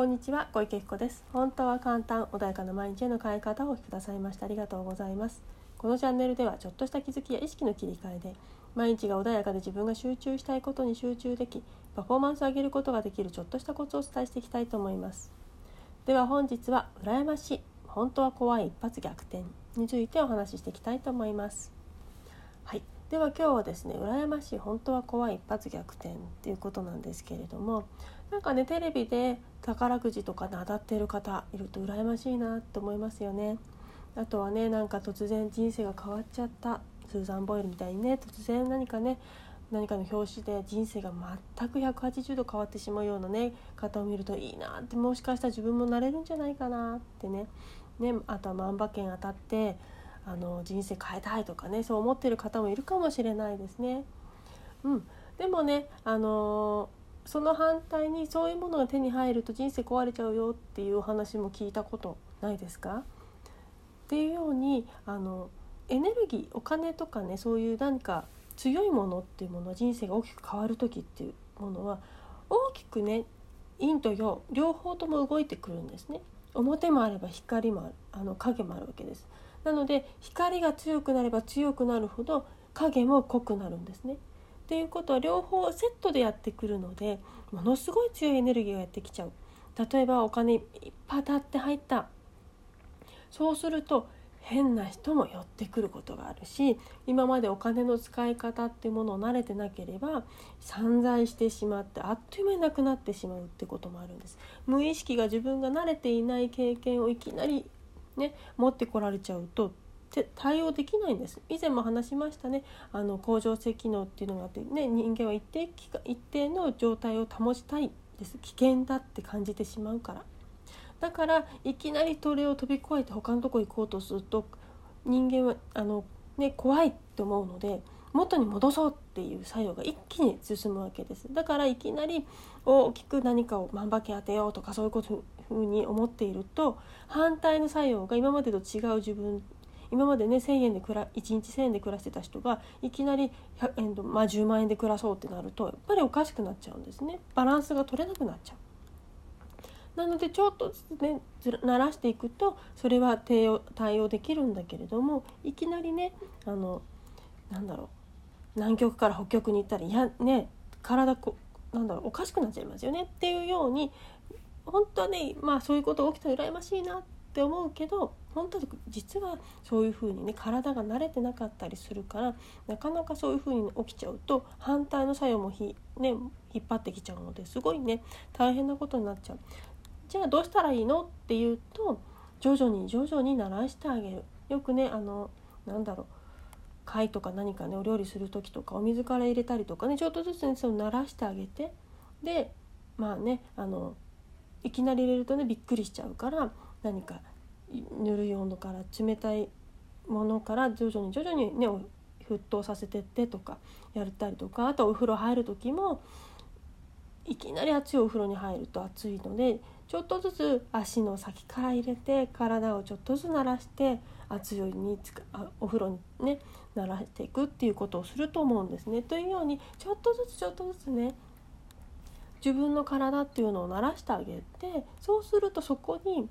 こんにちは小池彦です。本当は簡単穏やかな毎日への変え方をお聞きくださいましてありがとうございます。このチャンネルではちょっとした気づきや意識の切り替えで毎日が穏やかで自分が集中したいことに集中できパフォーマンスを上げることができるちょっとしたコツをお伝えしていきたいと思います。では本日は羨ましい本当は怖い一発逆転についてお話ししていきたいと思います。はい。では今日はですね羨ましい本当は怖い一発逆転っていうことなんですけれどもなんかねテレビで宝くじとかで当たってる方いると羨ましいなと思いますよね。あとはねなんか突然人生が変わっちゃった。スーザン・ボイルみたいにね突然何かね何かの表紙で人生が全く180度変わってしまうようなね方を見るといいなってもしかしたら自分もなれるんじゃないかなってね。ねあとは万馬券当たってあの人生変えたいとかねそう思ってる方もいるかもしれないですね。うん、でもねあのその反対にそういうものが手に入ると人生壊れちゃうよっていうお話も聞いたことないですか？っていうようにあのエネルギーお金とかねそういう何か強いものっていうものは人生が大きく変わる時っていうものは大きくね陰と陽両方とも動いてくるんですね。表もあれば光もあるあの影もあるわけです。なので光が強くなれば強くなるほど影も濃くなるんですね。っていうことは両方セットでやってくるのでものすごい強いエネルギーがやってきちゃう。例えばお金いっぱい当たって入ったそうすると変な人も寄ってくることがあるし今までお金の使い方っていうものを慣れてなければ散財してしまってあっという間になくなってしまうってこともあるんです無意識が自分が慣れていない経験をいきなりね持ってこられちゃうと対応できないんです。以前も話しましたね。あの恒常性機能っていうのがあって、ね、人間は一定一定の状態を保ちたいです。危険だって感じてしまうから。だからいきなりそれを飛び越えて他のとこ行こうとすると人間はあの、ね、怖いって思うので元に戻そうっていう作用が一気に進むわけです。だからいきなり大きく何かを万馬券当てようとかそういうことふうに思っていると反対の作用が今までと違う自分今までね1,000円で暮ら1日1,000円で暮らしてた人がいきなり100円と、まあ、10万円で暮らそうってなるとやっぱりおかしくなっちゃうんですねバランスが取れなくなっちゃう。なのでちょっとずつね慣らしていくとそれは対応対応できるんだけれどもいきなりねあのなんだろう南極から北極に行ったらいやね体こなんだろうおかしくなっちゃいますよねっていうように本当はねまあそういうことが起きたら羨ましいなってって思うけど本当は実はそういうふうにね体が慣れてなかったりするからなかなかそういうふうに起きちゃうと反対の作用もひ、ね、引っ張ってきちゃうのですごいね大変なことになっちゃう。じゃあどうしたらいいのっていうと徐々に徐々に慣らしてあげる。よくねあのなんだろう貝とか何かねお料理する時とかお水から入れたりとかねちょっとずつねその慣らしてあげてでまあねあのいきなり入れるとねびっくりしちゃうから何かぬるい温度から冷たいものから徐々に徐々にね沸騰させてってとかやったりとかあとお風呂入る時もいきなり熱いお風呂に入ると熱いのでちょっとずつ足の先から入れて体をちょっとずつ慣らして熱いおにつかお風呂にね慣らしていくっていうことをすると思うんですね。というようにちょっとずつちょっとずつね自分の体っていうのを慣らしてあげてそうするとそこに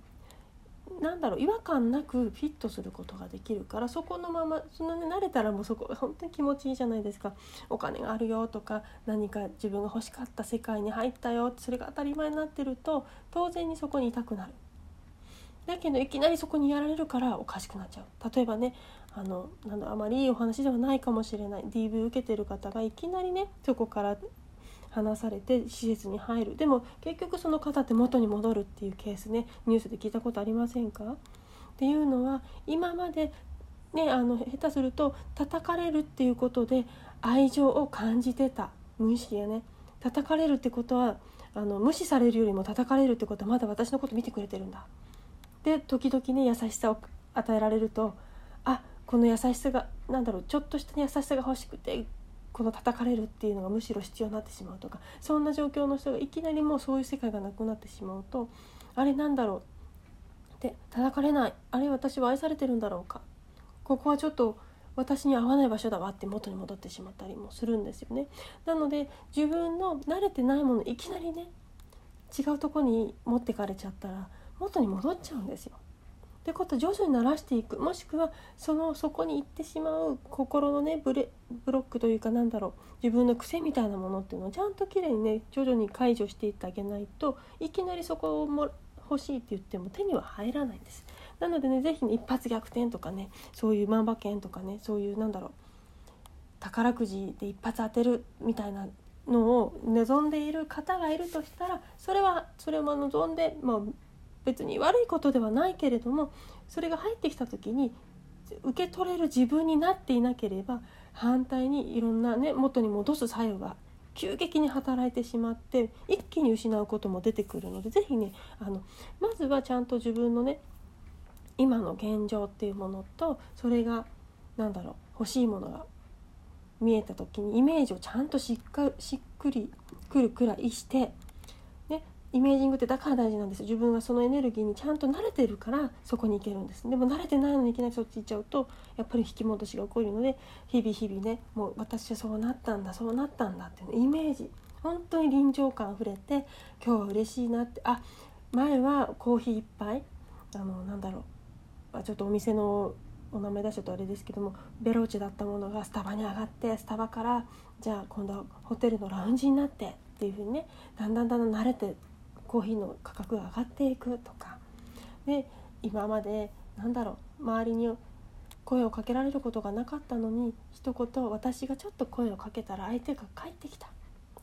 何だろう違和感なくフィットすることができるからそこのままその、ね、慣れたらもうそこ本当に気持ちいいじゃないですか。お金があるよとか何か自分が欲しかった世界に入ったよそれが当たり前になってると当然にそこにいたくなる。だけどいきなりそこにやられるからおかしくなっちゃう。例えばねあのなんあまりいいお話ではないかもしれない。DV 受けてる方がいきなりねそこから話されて施設に入る。でも結局その方って元に戻るっていうケースね。ニュースで聞いたことありませんか？っていうのは今までねあの下手すると叩かれるっていうことで愛情を感じてた。無意識やね。叩かれるってことはあの無視されるよりも叩かれるってことはまだ私のこと見てくれてるんだ。で時々ね優しさを与えられるとあこの優しさが何だろうちょっとした優しさが欲しくてこの叩かれるっていうのがむしろ必要になってしまうとかそんな状況の人がいきなりもうそういう世界がなくなってしまうとあれなんだろうで叩かれないあれ私は愛されてるんだろうかここはちょっと私に合わない場所だわって元に戻ってしまったりもするんですよね。なので自分の慣れてないものいきなりね違うとこに持ってかれちゃったら元に戻っちゃうんですよ。ってこと徐々に慣らしていくもしくはそのそこに行ってしまう心のねブレブロックというかなんだろう自分の癖みたいなものっていうのをちゃんときれいにね徐々に解除していってあげないといきなりそこをも欲しいって言っても手には入らないんです。なのでね是非ね一発逆転とかねそういう万馬券とかねそういうなんだろう宝くじで一発当てるみたいなのを望んでいる方がいるとしたらそれはそれも望んで、まあ、別に悪いことではないけれどもそれが入ってきた時に受け取れる自分になっていなければ反対にいろんなね元に戻す作用が急激に働いてしまって一気に失うことも出てくるので是非ねあのまずはちゃんと自分のね今の現状っていうものとそれが何だろう欲しいものが見えた時にイメージをちゃんとしっかしっくりくるくらいして、イメージングってだから大事なんです自分がそのエネルギーにちゃんと慣れてるからそこに行けるんです。でも慣れてないのにいきなりそっち行っちゃうとやっぱり引き戻しが起こるので日々日々ねもう私はそうなったんだそうなったんだっていうイメージ。本当に臨場感あふれて今日は嬉しいなって。あ前はコーヒー1杯あのなんだろう。ちょっとお店のお名前出しちゃうとあれですけどもベローチェだったものがスタバに上がってスタバからじゃあ今度はホテルのラウンジになってっていうふうにねだんだんだんだん慣れてコーヒーの価格が上がっていくとか。で今までなんだろう周りに声をかけられることがなかったのに一言私がちょっと声をかけたら相手が帰ってきた。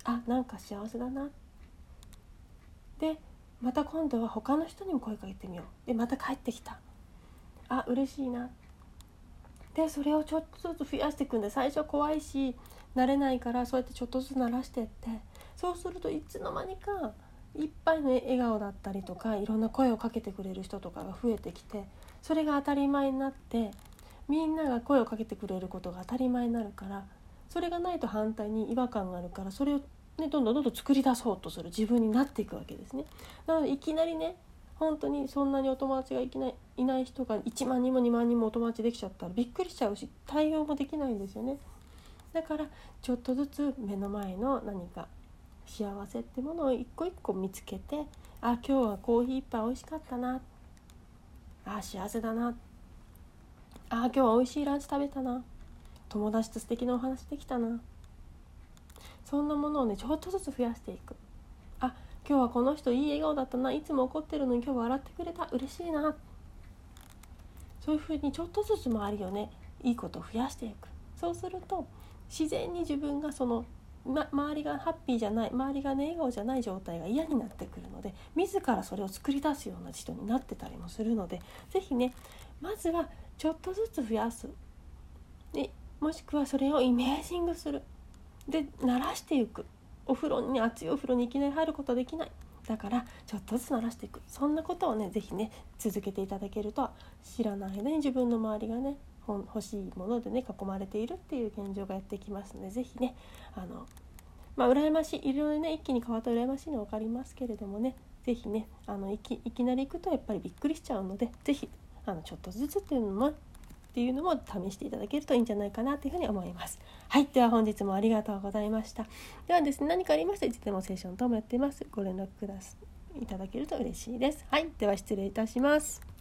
あなんか幸せだな。でまた今度は他の人にも声かけてみよう。でまた帰ってきた。あ嬉しいな。でそれをちょっとずつ増やしていくんで最初怖いし慣れないからそうやってちょっとずつ慣らしてって。そうするといつの間にかいっぱいの笑顔だったりとかいろんな声をかけてくれる人とかが増えてきてそれが当たり前になってみんなが声をかけてくれることが当たり前になるからそれがないと反対に違和感があるからそれを、ね、どんどんどんどん作り出そうとする自分になっていくわけですね。なのでいきなりね本当にそんなにお友達がいきないいない人が1万人も2万人もお友達できちゃったらびっくりしちゃうし対応もできないんですよね。だからちょっとずつ目の前の何か幸せってものを一個一個見つけてあ今日はコーヒー一杯美味しかったなあ幸せだなあ今日は美味しいランチ食べたな友達と素敵なお話できたなそんなものをねちょっとずつ増やしていくあ今日はこの人いい笑顔だったないつも怒ってるのに今日笑ってくれた嬉しいなそういうふうにちょっとずつ周りをねいいことを増やしていく。そうすると自然に自分がそのま、周りがハッピーじゃない周りがね笑顔じゃない状態が嫌になってくるので自らそれを作り出すような人になってたりもするので是非ねまずはちょっとずつ増やす。でもしくはそれをイメージングする。で慣らしていく。お風呂に熱いお風呂にいきなり入ることできない。だからちょっとずつ慣らしていく。そんなことをね是非ね続けていただけると知らない間に自分の周りがね。欲しいものでね囲まれているっていう現状がやってきますので是非ねあのまあ羨ましいいろいろね一気に変わった羨ましいの分かりますけれどもね是非ねあのいきいきなり行くとやっぱりびっくりしちゃうので是非あのちょっとずつっていうのもっていうのも試していただけるといいんじゃないかなというふうに思います。はい、では本日もありがとうございました。ではですね、何かありましたらいつでもセッション等もやっています。ご連絡くださいただけると嬉しいです。はい、では失礼いたします。